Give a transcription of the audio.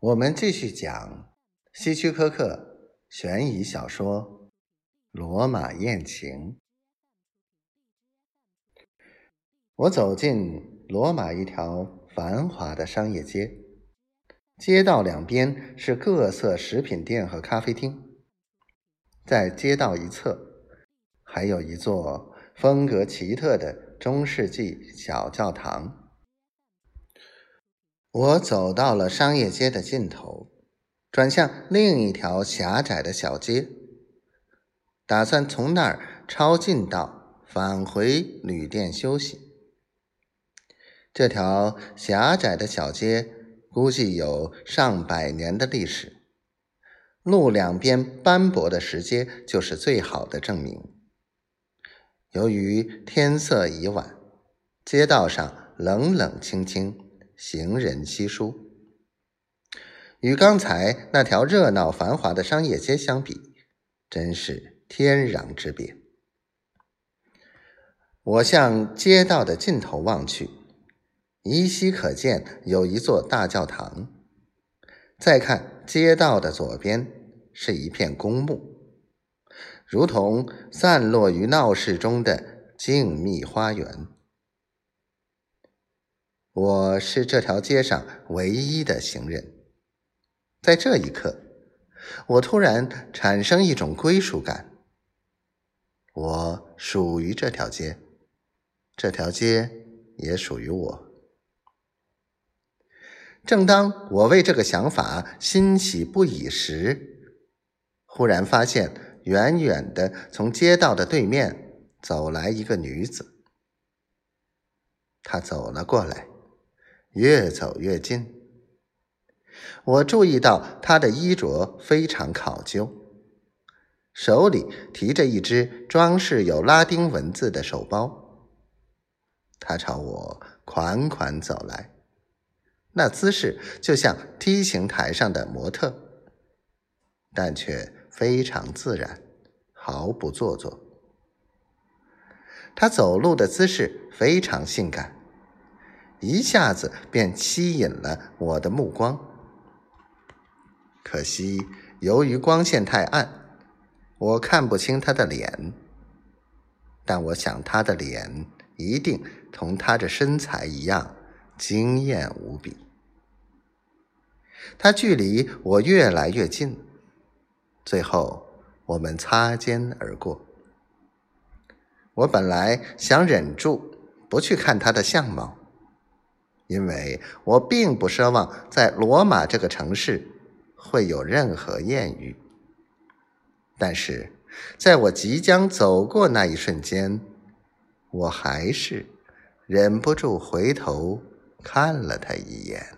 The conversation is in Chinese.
我们继续讲希区柯克悬疑小说《罗马艳情》。我走进罗马一条繁华的商业街，街道两边是各色食品店和咖啡厅，在街道一侧还有一座风格奇特的中世纪小教堂。我走到了商业街的尽头，转向另一条狭窄的小街，打算从那儿抄近道返回旅店休息。这条狭窄的小街估计有上百年的历史，路两边斑驳的石阶就是最好的证明。由于天色已晚，街道上冷冷清清。行人稀疏，与刚才那条热闹繁华的商业街相比，真是天壤之别。我向街道的尽头望去，依稀可见有一座大教堂。再看街道的左边，是一片公墓，如同散落于闹市中的静谧花园。我是这条街上唯一的行人，在这一刻，我突然产生一种归属感。我属于这条街，这条街也属于我。正当我为这个想法欣喜不已时，忽然发现远远的从街道的对面走来一个女子，她走了过来。越走越近，我注意到他的衣着非常考究，手里提着一只装饰有拉丁文字的手包。他朝我款款走来，那姿势就像梯形台上的模特，但却非常自然，毫不做作。他走路的姿势非常性感。一下子便吸引了我的目光。可惜，由于光线太暗，我看不清他的脸。但我想，他的脸一定同他的身材一样惊艳无比。他距离我越来越近，最后我们擦肩而过。我本来想忍住不去看他的相貌。因为我并不奢望在罗马这个城市会有任何艳遇，但是在我即将走过那一瞬间，我还是忍不住回头看了他一眼。